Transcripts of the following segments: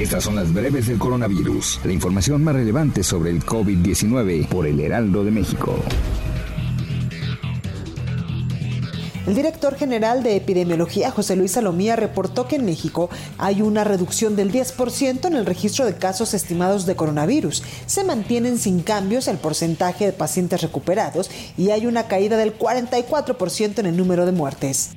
Estas son las breves del coronavirus, la información más relevante sobre el COVID-19 por el Heraldo de México. El director general de epidemiología, José Luis Salomía, reportó que en México hay una reducción del 10% en el registro de casos estimados de coronavirus. Se mantienen sin cambios el porcentaje de pacientes recuperados y hay una caída del 44% en el número de muertes.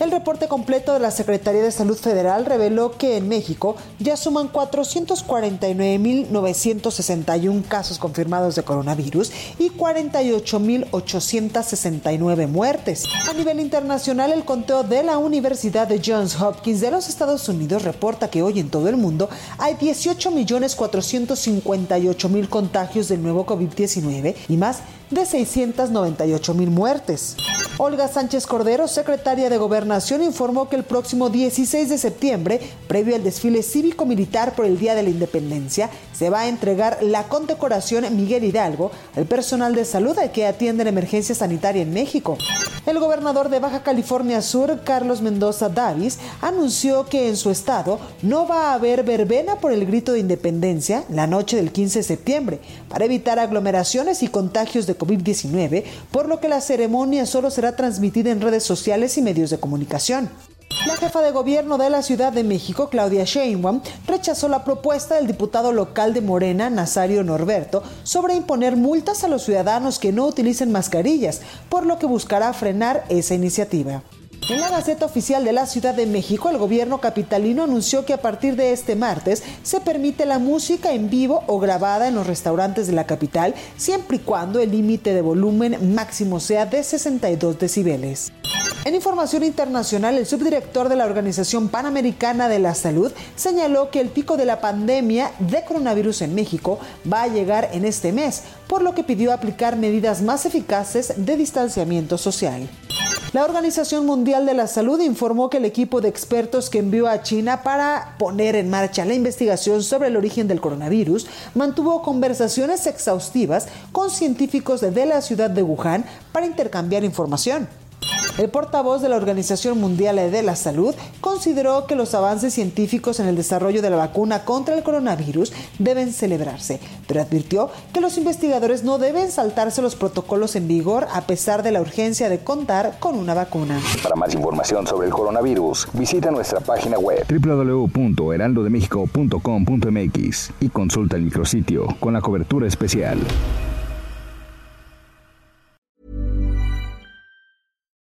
El reporte completo de la Secretaría de Salud Federal reveló que en México ya suman 449.961 casos confirmados de coronavirus y 48.869 muertes. A nivel internacional, el conteo de la Universidad de Johns Hopkins de los Estados Unidos reporta que hoy en todo el mundo hay 18.458.000 contagios del nuevo COVID-19 y más de 698.000 muertes. Olga Sánchez Cordero, secretaria de Gobernación, informó que el próximo 16 de septiembre, previo al desfile cívico-militar por el Día de la Independencia, se va a entregar la condecoración Miguel Hidalgo al personal de salud que atiende la emergencia sanitaria en México. El gobernador de Baja California Sur, Carlos Mendoza Davis, anunció que en su estado no va a haber verbena por el grito de independencia la noche del 15 de septiembre, para evitar aglomeraciones y contagios de COVID-19, por lo que la ceremonia solo será transmitida en redes sociales y medios de comunicación. La jefa de gobierno de la Ciudad de México, Claudia Sheinbaum, rechazó la propuesta del diputado local de Morena, Nazario Norberto, sobre imponer multas a los ciudadanos que no utilicen mascarillas, por lo que buscará frenar esa iniciativa. En la Gaceta Oficial de la Ciudad de México, el gobierno capitalino anunció que a partir de este martes se permite la música en vivo o grabada en los restaurantes de la capital, siempre y cuando el límite de volumen máximo sea de 62 decibeles. En información internacional, el subdirector de la Organización Panamericana de la Salud señaló que el pico de la pandemia de coronavirus en México va a llegar en este mes, por lo que pidió aplicar medidas más eficaces de distanciamiento social. La Organización Mundial de la Salud informó que el equipo de expertos que envió a China para poner en marcha la investigación sobre el origen del coronavirus mantuvo conversaciones exhaustivas con científicos de la ciudad de Wuhan para intercambiar información. El portavoz de la Organización Mundial de la Salud consideró que los avances científicos en el desarrollo de la vacuna contra el coronavirus deben celebrarse, pero advirtió que los investigadores no deben saltarse los protocolos en vigor a pesar de la urgencia de contar con una vacuna. Para más información sobre el coronavirus, visita nuestra página web www.heraldodemexico.com.mx y consulta el micrositio con la cobertura especial.